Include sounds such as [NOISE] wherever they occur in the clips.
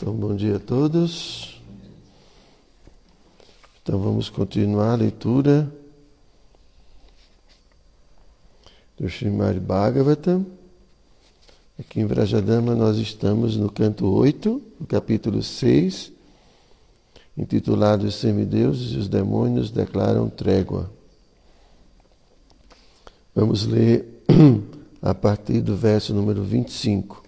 Então, bom dia a todos. Então, vamos continuar a leitura do Srimad Bhagavatam. Aqui em Vrajadama nós estamos no canto 8, no capítulo 6, intitulado Os semideuses e os demônios declaram trégua. Vamos ler [CLEARS THROAT] a partir do verso número 25.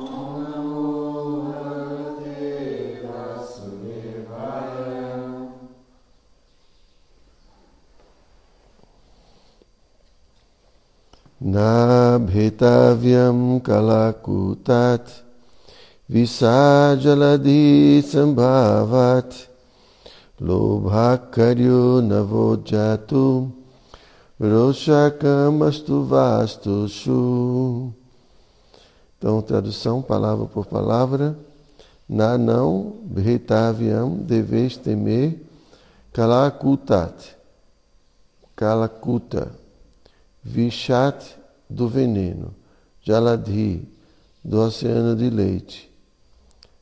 Nabhetavyam kalakutat visajaladi sambhavat lobhakaryo navojatu roshakamastu vastu shu. Então, tradução palavra por palavra. Na não, bhetavyam, deveis temer, kalakutat, kalakuta Vishat do veneno, Jaladhi do oceano de leite,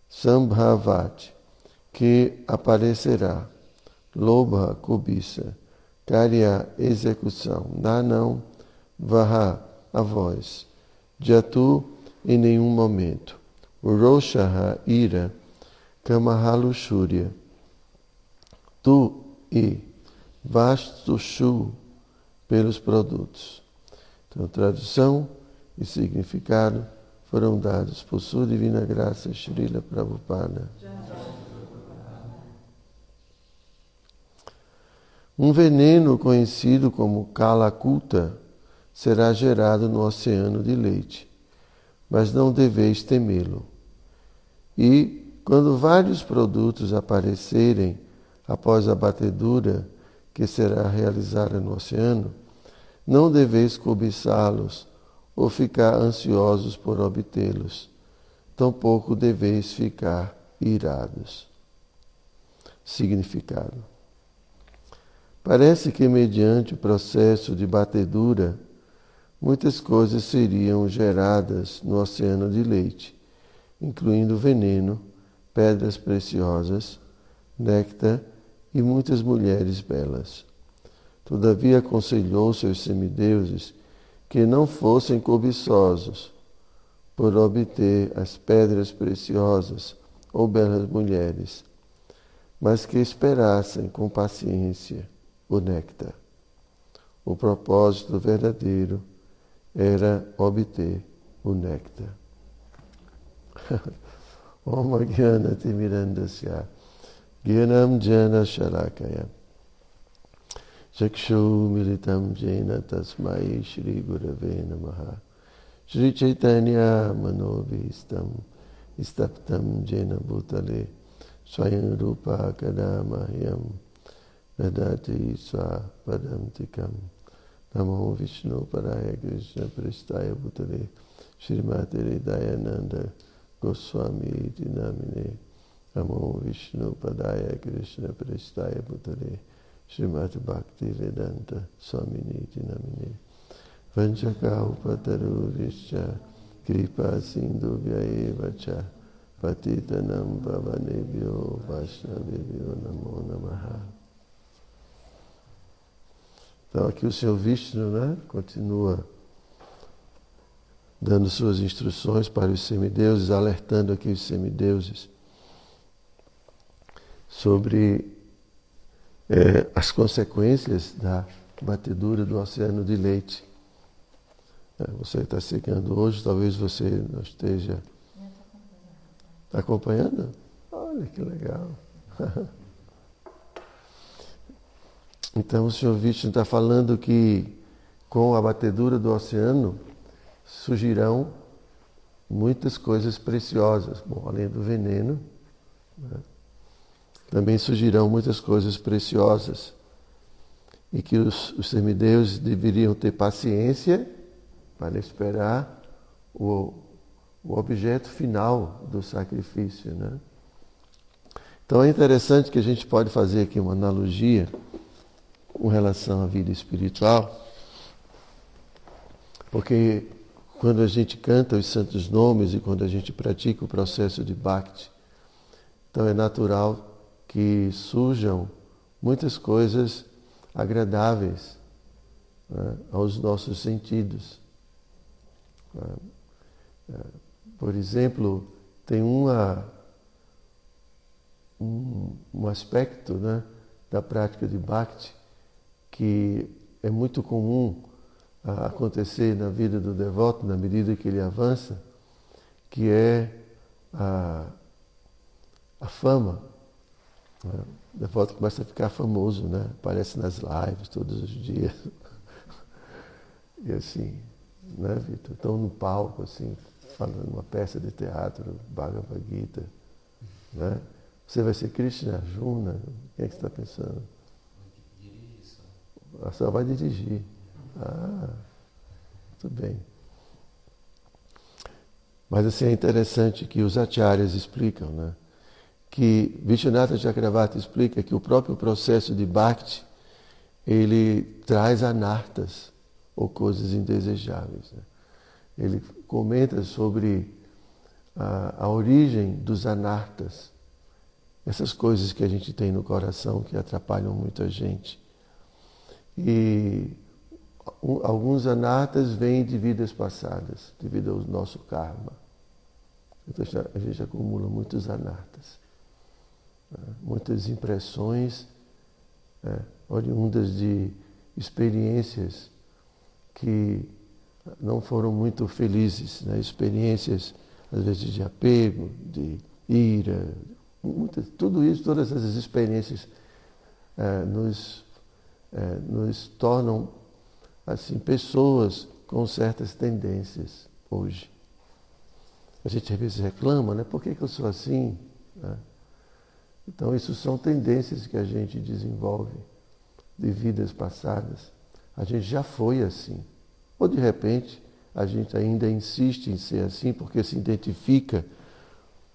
Sambhavat que aparecerá, Lobha cobiça, Karya execução, Nanam Vaha a voz, Jatu em nenhum momento, Roshaha ira, Kamaha luxúria, Tu e Vastushu pelos produtos. Então, tradução e significado foram dados por sua divina graça, Srila Prabhupada. Um veneno conhecido como Kalakuta será gerado no oceano de leite, mas não deveis temê-lo. E, quando vários produtos aparecerem após a batedura que será realizada no oceano, não deveis cobiçá-los ou ficar ansiosos por obtê-los, tampouco deveis ficar irados. Significado: Parece que, mediante o processo de batedura, muitas coisas seriam geradas no oceano de leite, incluindo veneno, pedras preciosas, néctar e muitas mulheres belas. Todavia aconselhou seus semideuses que não fossem cobiçosos por obter as pedras preciosas ou belas mulheres, mas que esperassem com paciência o néctar. O propósito verdadeiro era obter o néctar. [LAUGHS] Om Gyanam Jana चक्षुमिलितं जेन तस्मै श्रीगुरवे नमः। श्रीचैतन्यमनोभीष्टं स्तप्तं जेन भूतले स्वयं रूपा कदा मह्यं ददाति स्वापदन्तिकं। नमो विष्णुपराय कृष्णपृष्ठाय भूतले दयानन्द गोस्वामी इति नामिने। नमो विष्णुपदाय कृष्णपृष्ठाय भूतले Srimati Bhakti Vedanta Swamini Dinamine Vanchaka Upataru Vischa Kripa Sindhu Vyayeva Cha Patitanam Pavanebhyo Vaishnavebhyo Namo Namaha. Então aqui o Senhor Vishnu né, continua dando suas instruções para os semideuses, alertando aqui os semideuses sobre é, as consequências da batedura do oceano de leite. É, você está chegando hoje, talvez você não esteja. Está acompanhando? Olha que legal. [LAUGHS] Então o senhor Vishnu está falando que com a batedura do oceano surgirão muitas coisas preciosas. Bom, além do veneno, né? Também surgirão muitas coisas preciosas. E que os, os deveriam ter paciência para esperar o, o objeto final do sacrifício. Né? Então é interessante que a gente pode fazer aqui uma analogia com relação à vida espiritual, porque quando a gente canta os santos nomes e quando a gente pratica o processo de Bhakti, então é natural que surjam muitas coisas agradáveis né, aos nossos sentidos. É, por exemplo, tem uma, um, um aspecto né, da prática de Bhakti que é muito comum acontecer na vida do devoto na medida que ele avança, que é a, a fama. Né? Devoto começa a ficar famoso, né? aparece nas lives todos os dias. [LAUGHS] E assim, né, Vitor? Estão no palco, assim, falando uma peça de teatro, Bhagavad Gita. Né? Você vai ser Krishna Arjuna? Quem é que você está pensando? A senhora vai dirigir. Ah, tudo bem. Mas assim é interessante que os acharyas explicam, né? Que Vishwanatha Chakravarti explica que o próprio processo de bhakti ele traz anartas ou coisas indesejáveis. Né? Ele comenta sobre a, a origem dos anartas, essas coisas que a gente tem no coração que atrapalham muita gente. E alguns anartas vêm de vidas passadas, devido ao nosso karma. Então a gente acumula muitos anartas, muitas impressões né? oriundas de experiências que não foram muito felizes, né? experiências às vezes de apego, de ira, muitas, tudo isso, todas essas experiências é, nos, é, nos tornam assim, pessoas com certas tendências hoje. A gente às vezes reclama, né? Por que, que eu sou assim? Né? Então, isso são tendências que a gente desenvolve de vidas passadas. A gente já foi assim. Ou de repente, a gente ainda insiste em ser assim porque se identifica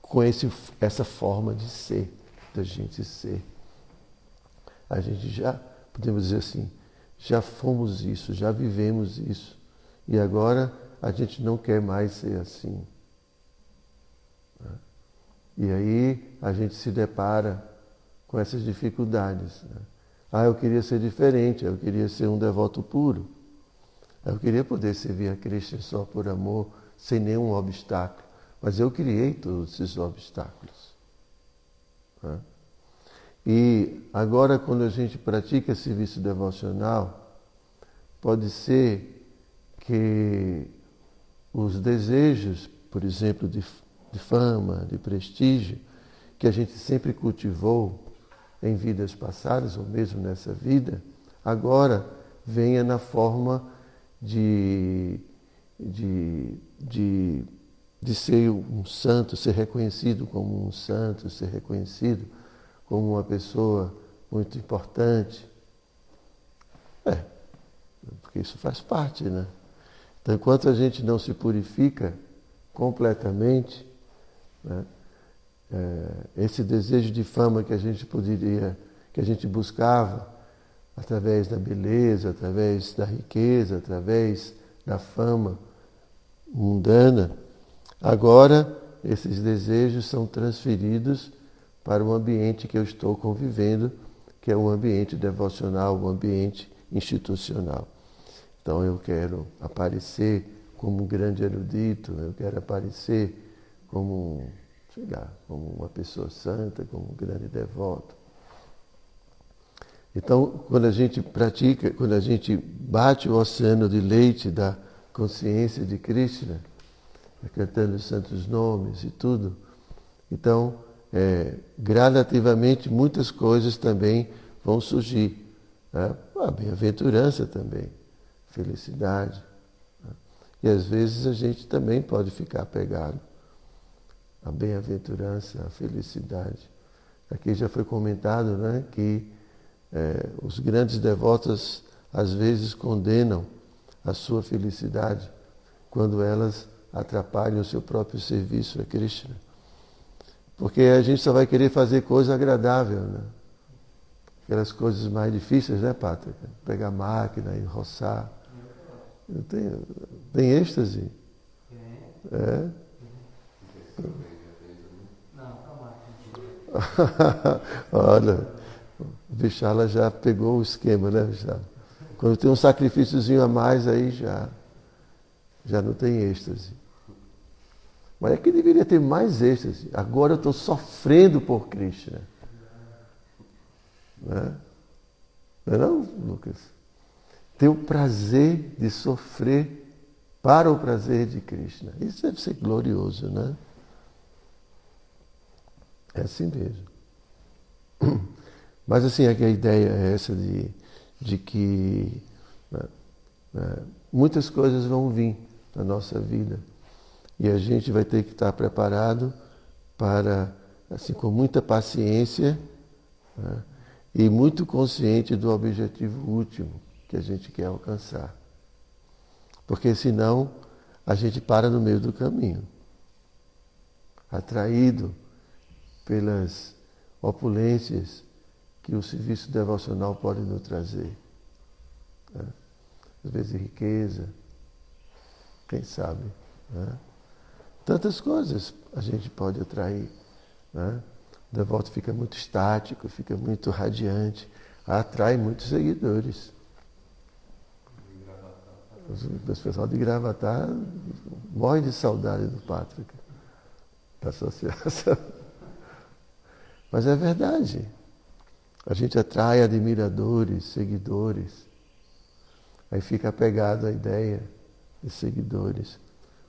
com esse, essa forma de ser, da gente ser. A gente já, podemos dizer assim, já fomos isso, já vivemos isso. E agora a gente não quer mais ser assim. E aí a gente se depara com essas dificuldades. Né? Ah, eu queria ser diferente, eu queria ser um devoto puro. Eu queria poder servir a Cristo só por amor, sem nenhum obstáculo. Mas eu criei todos esses obstáculos. Né? E agora, quando a gente pratica serviço devocional, pode ser que os desejos, por exemplo, de, de fama, de prestígio, que a gente sempre cultivou em vidas passadas ou mesmo nessa vida, agora venha na forma de, de, de, de ser um santo, ser reconhecido como um santo, ser reconhecido como uma pessoa muito importante. É, porque isso faz parte, né? Então, enquanto a gente não se purifica completamente, né, é, esse desejo de fama que a gente poderia, que a gente buscava através da beleza, através da riqueza, através da fama mundana, agora esses desejos são transferidos para o ambiente que eu estou convivendo, que é um ambiente devocional, um ambiente institucional. Então eu quero aparecer como um grande erudito, eu quero aparecer como, sei lá, como uma pessoa santa, como um grande devoto. Então, quando a gente pratica, quando a gente bate o oceano de leite da consciência de Krishna, cantando os santos nomes e tudo, então é, gradativamente muitas coisas também vão surgir. Né? A bem-aventurança também, felicidade. Né? E às vezes a gente também pode ficar apegado à bem-aventurança, à felicidade. Aqui já foi comentado né, que é, os grandes devotos às vezes condenam a sua felicidade quando elas atrapalham o seu próprio serviço a Krishna. Porque a gente só vai querer fazer coisa agradável, né? Aquelas coisas mais difíceis, né, Pátria? Pegar máquina, enroçar. Tem, tem êxtase? É. [LAUGHS] Olha, o já pegou o esquema, né, Vichala? Quando tem um sacrifíciozinho a mais, aí já, já não tem êxtase. Mas é que deveria ter mais êxtase. Agora eu estou sofrendo por Krishna. Né? Não é não, Lucas? Ter o prazer de sofrer para o prazer de Krishna. Isso deve ser glorioso, né? É assim mesmo. Mas assim, a ideia é essa de, de que né, né, muitas coisas vão vir na nossa vida e a gente vai ter que estar preparado para, assim, com muita paciência né, e muito consciente do objetivo último que a gente quer alcançar. Porque senão a gente para no meio do caminho, atraído pelas opulências que o serviço devocional pode nos trazer. Né? Às vezes riqueza, quem sabe. Né? Tantas coisas a gente pode atrair. Né? O devoto fica muito estático, fica muito radiante, atrai muitos seguidores. O pessoal de Gravatar morre de saudade do Pátrica, da associação. [LAUGHS] Mas é verdade. A gente atrai admiradores, seguidores. Aí fica apegado à ideia de seguidores.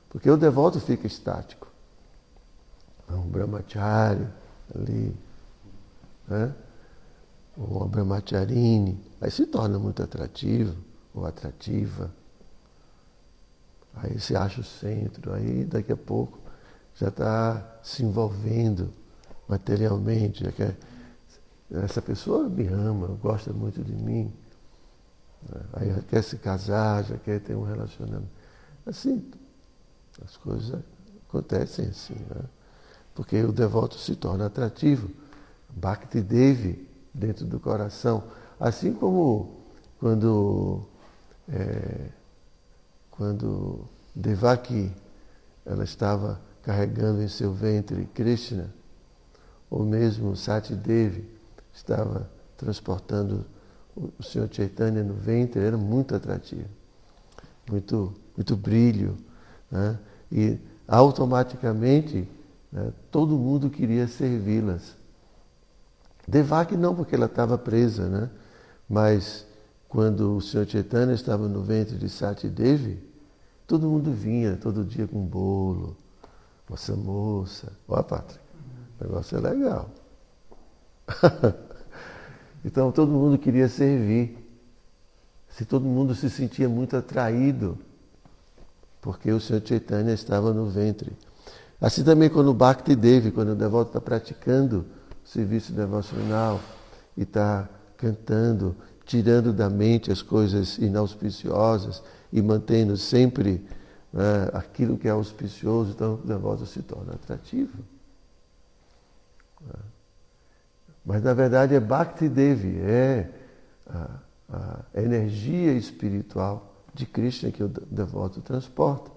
Porque o devoto fica estático. Um brahmachari ali, né? uma brahmacharini. Aí se torna muito atrativo ou atrativa. Aí se acha o centro, aí daqui a pouco já está se envolvendo materialmente, já quer, essa pessoa me ama, gosta muito de mim, aí já quer se casar, já quer ter um relacionamento. Assim, as coisas acontecem assim, né? porque o devoto se torna atrativo. Bhakti Devi dentro do coração. Assim como quando, é, quando Devaki ela estava carregando em seu ventre Krishna, ou mesmo Sati Devi estava transportando o Senhor Chaitanya no ventre, era muito atrativo, muito, muito brilho. Né? E automaticamente né, todo mundo queria servi-las. Devaki não, porque ela estava presa, né? mas quando o Senhor Chaitanya estava no ventre de Sati Devi, todo mundo vinha todo dia com bolo, moça moça. Ó, Pátria. O negócio é legal. [LAUGHS] então todo mundo queria servir. Se todo mundo se sentia muito atraído, porque o Senhor Chaitanya estava no ventre. Assim também quando o Bhakti Devi, quando o devoto está praticando o serviço devocional e está cantando, tirando da mente as coisas inauspiciosas e mantendo sempre né, aquilo que é auspicioso, então o devoto se torna atrativo. Mas na verdade é Bhakti Devi, é a, a energia espiritual de Krishna que o devoto transporta.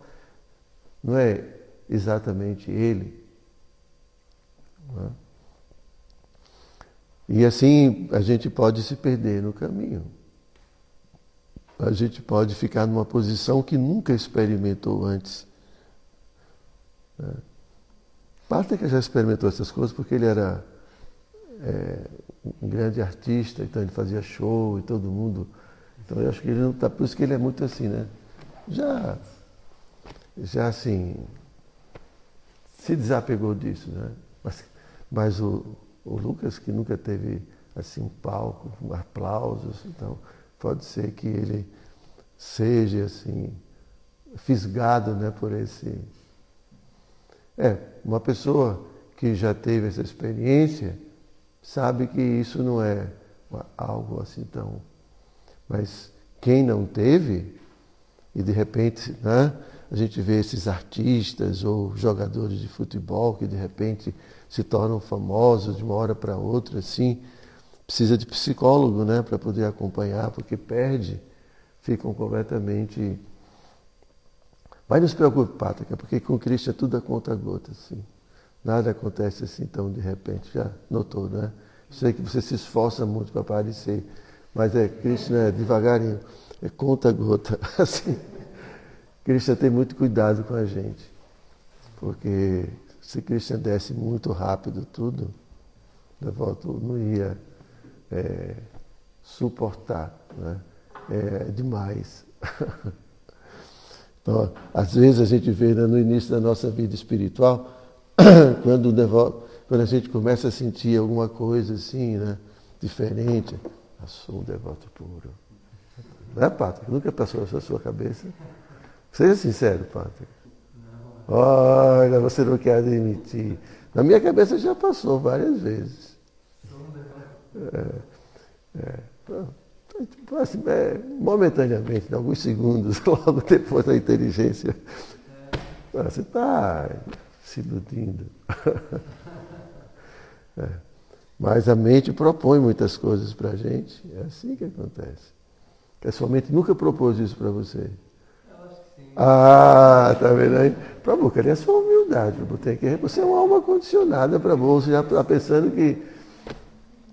Não é exatamente ele. É? E assim a gente pode se perder no caminho. A gente pode ficar numa posição que nunca experimentou antes. Né? Que já experimentou essas coisas porque ele era é, um grande artista, então ele fazia show e todo mundo. Então eu acho que ele não está. Por isso que ele é muito assim, né? Já, já assim, se desapegou disso, né? Mas, mas o, o Lucas, que nunca teve assim um palco, um aplausos, então pode ser que ele seja assim fisgado né, por esse. É, uma pessoa que já teve essa experiência sabe que isso não é algo assim tão. Mas quem não teve, e de repente né, a gente vê esses artistas ou jogadores de futebol que de repente se tornam famosos de uma hora para outra, assim, precisa de psicólogo né, para poder acompanhar, porque perde, ficam completamente. Mas não se preocupe, porque com Cristo é tudo a conta gota, assim. Nada acontece assim tão de repente, já notou, né? Sei que você se esforça muito para aparecer, mas é Cristo é devagarinho, é conta gota, [LAUGHS] assim. Cristo tem muito cuidado com a gente, porque se Cristo desse muito rápido tudo, devoto não ia é, suportar, né? É demais. [LAUGHS] então, às vezes a gente vê né, no início da nossa vida espiritual [CLEARS THROAT] quando, quando a gente começa a sentir alguma coisa assim, né, diferente, eu sou um devoto puro. Não é, Patrick? Nunca passou na sua cabeça? Seja sincero, Patrick. Olha, você não quer admitir. Na minha cabeça já passou várias vezes. É, é, assim, é, momentaneamente, em alguns segundos, [LAUGHS] logo depois da inteligência. Você está se iludindo. [LAUGHS] É. Mas a mente propõe muitas coisas para a gente. É assim que acontece. Que a sua mente nunca propôs isso para você. Ah, tá vendo aí? Prabhu, cadê a sua humildade? Você é uma alma condicionada, Prabhu. Você já está pensando que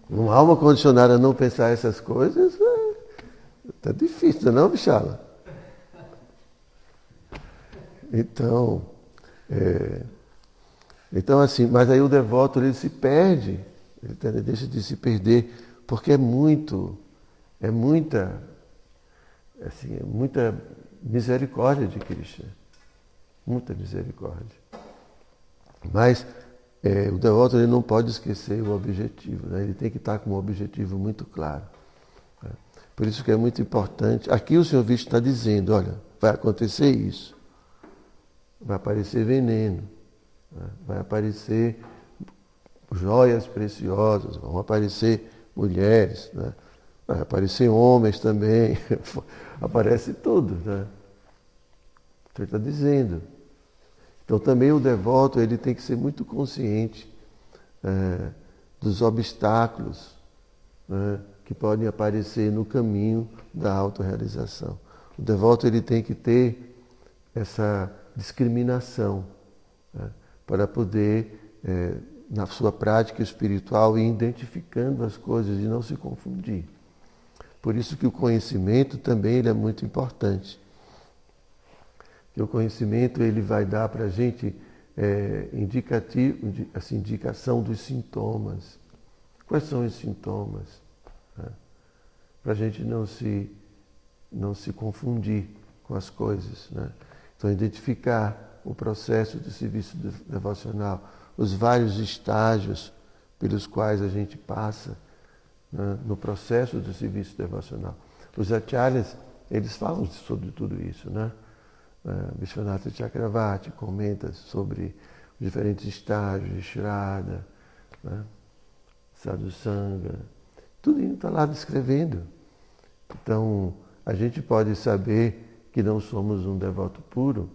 uma alma condicionada a não pensar essas coisas? Está é, difícil, não, Bichala? Então, é, então, assim, mas aí o devoto ele se perde, ele deixa de se perder, porque é muito, é muita, assim, é muita misericórdia de Krishna. Muita misericórdia. Mas é, o devoto ele não pode esquecer o objetivo, né? ele tem que estar com um objetivo muito claro. Né? Por isso que é muito importante. Aqui o Senhor Vishnu está dizendo, olha, vai acontecer isso. Vai aparecer veneno. Né? Vai aparecer joias preciosas, vão aparecer mulheres, né? vai aparecer homens também, [LAUGHS] aparece tudo. Né? Então ele está dizendo. Então também o devoto ele tem que ser muito consciente é, dos obstáculos né, que podem aparecer no caminho da autorrealização. O devoto ele tem que ter essa discriminação. Né? para poder, é, na sua prática espiritual, ir identificando as coisas e não se confundir. Por isso que o conhecimento também ele é muito importante. Que o conhecimento ele vai dar para a gente é, indicativo, assim, indicação dos sintomas. Quais são os sintomas? Né? Para a gente não se, não se confundir com as coisas. Né? Então, identificar o processo de serviço devocional, os vários estágios pelos quais a gente passa né, no processo do serviço devocional. Os acharyas, eles falam sobre tudo isso, né? Vishwanatha Chakravarti comenta sobre os diferentes estágios de Shraddha, né? Sadhusanga, tudo isso está lá descrevendo. Então, a gente pode saber que não somos um devoto puro,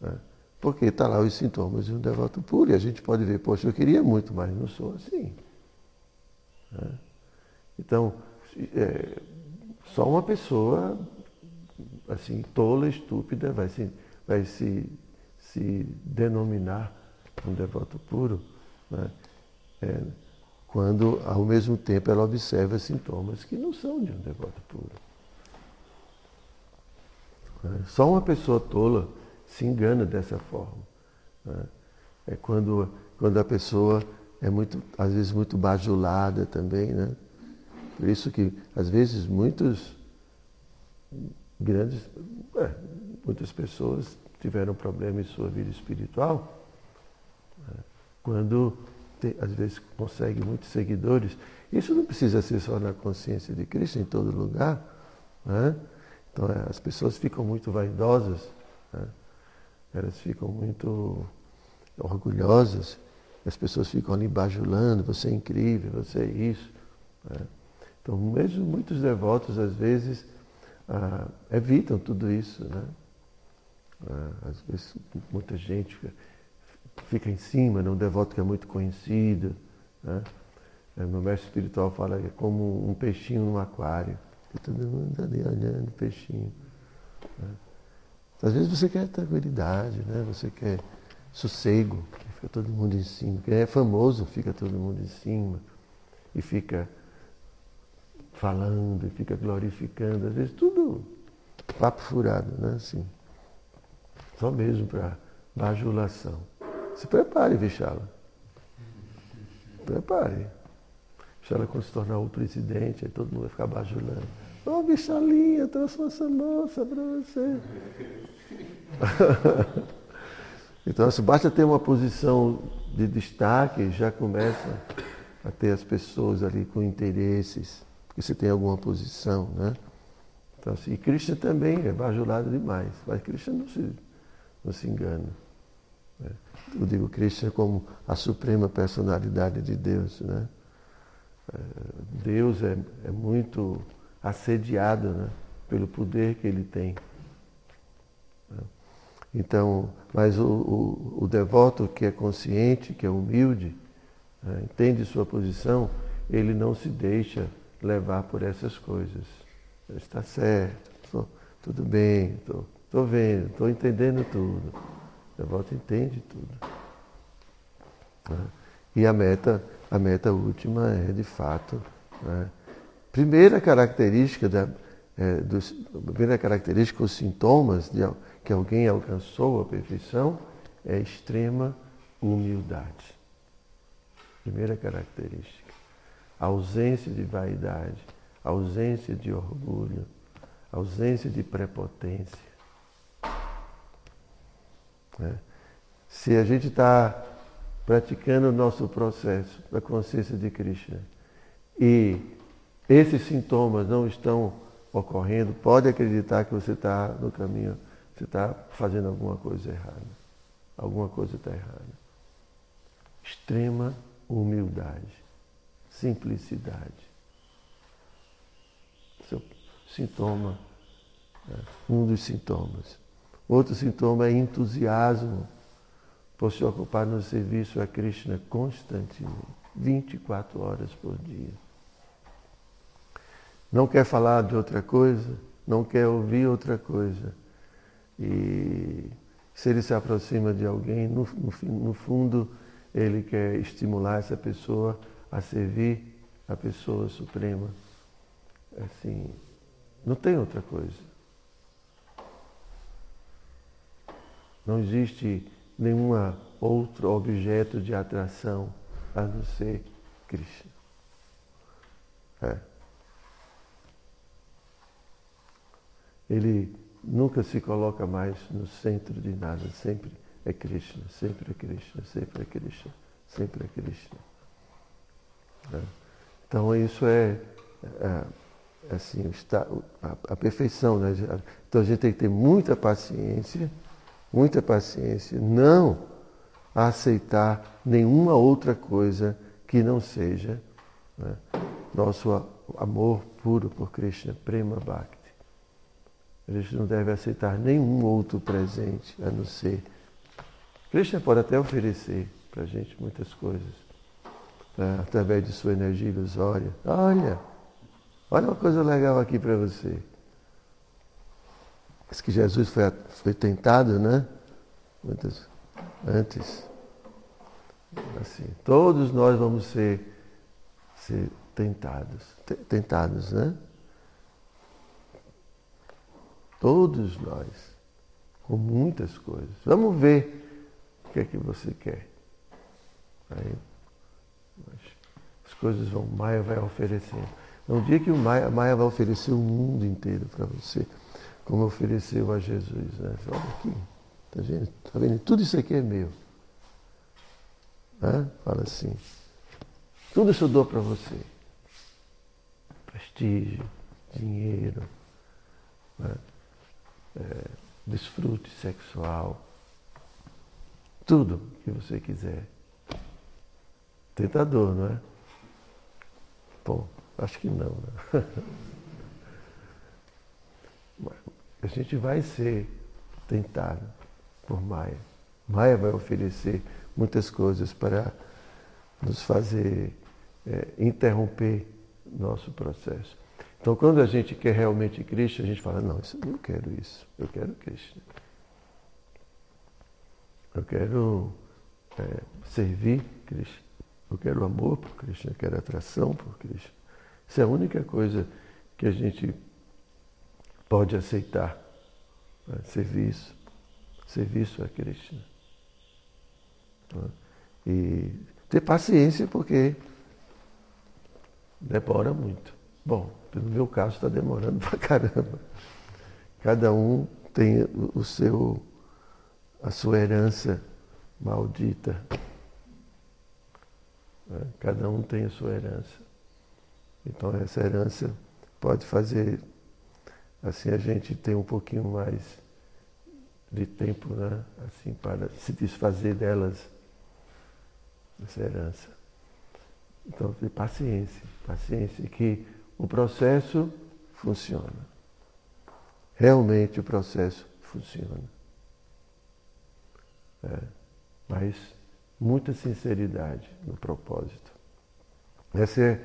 né? Porque está lá os sintomas de um devoto puro. E a gente pode ver, poxa, eu queria muito, mas não sou assim. Né? Então, é, só uma pessoa assim, tola, estúpida, vai se, vai se, se denominar um devoto puro, né? é, quando ao mesmo tempo ela observa sintomas que não são de um devoto puro. Né? Só uma pessoa tola se engana dessa forma. Né? É quando, quando a pessoa é muito, às vezes muito bajulada também, né? Por isso que, às vezes, muitos grandes, é, muitas pessoas tiveram problema em sua vida espiritual né? quando, às vezes, consegue muitos seguidores. Isso não precisa ser só na consciência de Cristo, em todo lugar. Né? Então, é, as pessoas ficam muito vaidosas Né? Elas ficam muito orgulhosas, as pessoas ficam ali bajulando, você é incrível, você é isso. Né? Então, mesmo muitos devotos, às vezes, ah, evitam tudo isso. Né? Ah, às vezes, muita gente fica, em cima, né? um devoto que é muito conhecido. Né? É, meu mestre espiritual fala que é como um peixinho no aquário. E todo mundo ali olhando o peixinho. Né? Às vezes você quer tranquilidade, né? você quer sossego, fica todo mundo em cima. Quem é famoso fica todo mundo em cima e fica falando, e fica glorificando, às vezes tudo papo furado, né? Assim, só mesmo para bajulação. Se prepare, Vichala. Prepare. Vichala quando se tornar o presidente, aí todo mundo vai ficar bajulando. Ô, oh, Vichalinha, trouxe essa moça para você. [LAUGHS] então, se basta ter uma posição de destaque, já começa a ter as pessoas ali com interesses, porque você tem alguma posição, né? Então, assim, e Krishna também é bajulado demais, mas Krishna não se, não se engana. Né? Eu digo Krishna como a suprema personalidade de Deus, né? É, Deus é, é muito assediado né? pelo poder que ele tem. Então, mas o, o, o devoto que é consciente, que é humilde, né, entende sua posição, ele não se deixa levar por essas coisas. Está certo, tô, tudo bem, estou vendo, estou entendendo tudo. O devoto entende tudo. Né? E a meta, a meta última é, de fato, né? primeira característica da, é, dos, primeira característica, os sintomas de, que alguém alcançou a perfeição é extrema humildade. Primeira característica. Ausência de vaidade, ausência de orgulho, ausência de prepotência. É. Se a gente está praticando o nosso processo da consciência de Krishna e esses sintomas não estão ocorrendo, pode acreditar que você está no caminho, você está fazendo alguma coisa errada. Alguma coisa está errada. Extrema humildade, simplicidade. Seu sintoma, né? um dos sintomas. Outro sintoma é entusiasmo por se ocupar no serviço a Krishna constantemente, 24 horas por dia não quer falar de outra coisa, não quer ouvir outra coisa. E se ele se aproxima de alguém, no, no, no fundo, ele quer estimular essa pessoa a servir a pessoa suprema. Assim, não tem outra coisa. Não existe nenhum outro objeto de atração a não ser Krishna. É. ele nunca se coloca mais no centro de nada, sempre é Krishna, sempre é Krishna, sempre é Krishna, sempre é Krishna. Né? Então isso é, é, é assim, está, a, a, perfeição. Né? Então a gente tem que ter muita paciência, muita paciência, não aceitar nenhuma outra coisa que não seja né? nosso amor puro por Krishna, Prema Bhakti. A gente não deve aceitar nenhum outro presente a não ser. Krishna pode até oferecer para a gente muitas coisas, né, através de sua energia ilusória. Olha, olha uma coisa legal aqui para você. Diz que Jesus foi, foi tentado, né? Muitas, antes. Assim, todos nós vamos ser, ser tentados. Tentados, né? Todos nós, com muitas coisas. Vamos ver o que é que você quer. Aí, as coisas vão, Maia vai oferecendo. Um dia que o Maia, Maia vai oferecer o mundo inteiro para você, como ofereceu a Jesus. Né? Olha aqui, tá vendo? Tá vendo? Tudo isso aqui é meu. Né? Fala assim. Tudo isso eu dou para você. Prestígio, dinheiro, né? é, desfrute sexual, tudo que você quiser. Tentador, não é? Bom, acho que não. Né? [LAUGHS] A gente vai ser tentado por Maia. Maia vai oferecer muitas coisas para nos fazer é, interromper nosso processo. Então, quando a gente quer realmente Cristo, a gente fala: não, isso, eu quero isso, eu quero Cristo. Eu quero é, servir Cristo. Eu quero amor por Cristo, eu quero atração por Cristo. Isso é a única coisa que a gente pode aceitar. Né? Serviço. Serviço a Cristo. Né? E ter paciência porque demora muito. Bom, no meu caso está demorando [LAUGHS] pra caramba. Cada um tem o seu, a sua herança maldita. Né? Cada um tem a sua herança. Então essa herança pode fazer assim a gente ter um pouquinho mais de tempo, né? Assim para se desfazer delas, dessa herança. Então ter paciência, paciência que o processo funciona. Realmente o processo funciona. É, mas muita sinceridade no propósito. Essa é,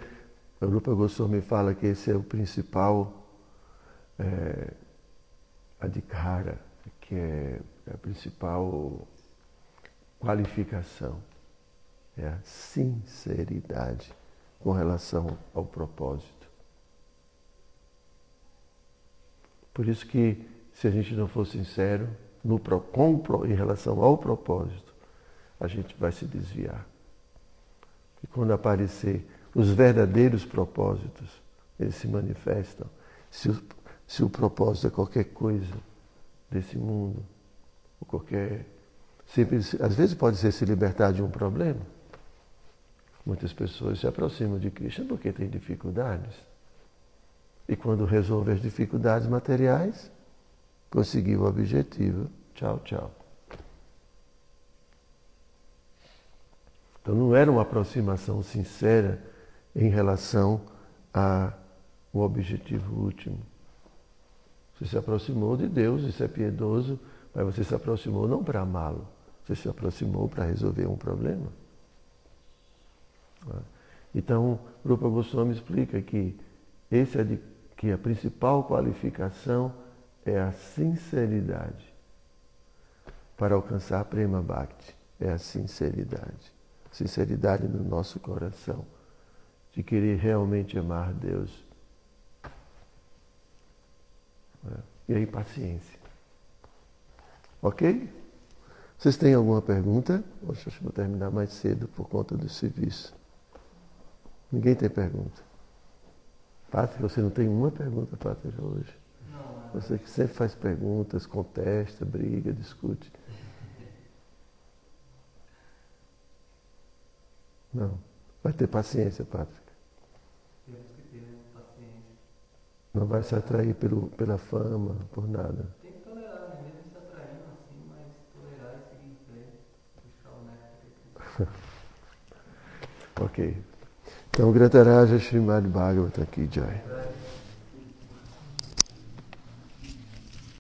a Rupa Goswami fala que esse é o principal é, adhikara, que é a principal qualificação, é a sinceridade com relação ao propósito. Por isso que se a gente não for sincero no, com, em relação ao propósito, a gente vai se desviar. E quando aparecer os verdadeiros propósitos, eles se manifestam. Se o, se o propósito é qualquer coisa desse mundo, ou qualquer. Sempre, às vezes pode ser se libertar de um problema. Muitas pessoas se aproximam de Cristo porque têm dificuldades. E quando resolve as dificuldades materiais, conseguiu o objetivo. Tchau, tchau. Então não era uma aproximação sincera em relação ao objetivo último. Você se aproximou de Deus, isso é piedoso, mas você se aproximou não para amá-lo, você se aproximou para resolver um problema. Então, Rupa Goswami explica que, esse é de, que a principal qualificação é a sinceridade para alcançar Prema Bhakti. É a sinceridade sinceridade no nosso coração, de querer realmente amar Deus. É. E aí, paciência. Ok? Vocês têm alguma pergunta? Hoje eu vou terminar mais cedo por conta do serviço. Ninguém tem pergunta. Pátria, você não tem uma pergunta, Pátria, hoje? Não. Você que sempre faz perguntas, contesta, briga, discute. Não. Vai ter paciência, Pátrica. Temos que ter paciência. Não vai se atrair pelo, pela fama, por nada. Tem que tolerar, né? Mesmo se atraindo assim, mas tolerar e seguir em frente, buscar o néctar [LAUGHS] Ok. Então, Grataraja Srimad Bhagavatam aqui, Jai.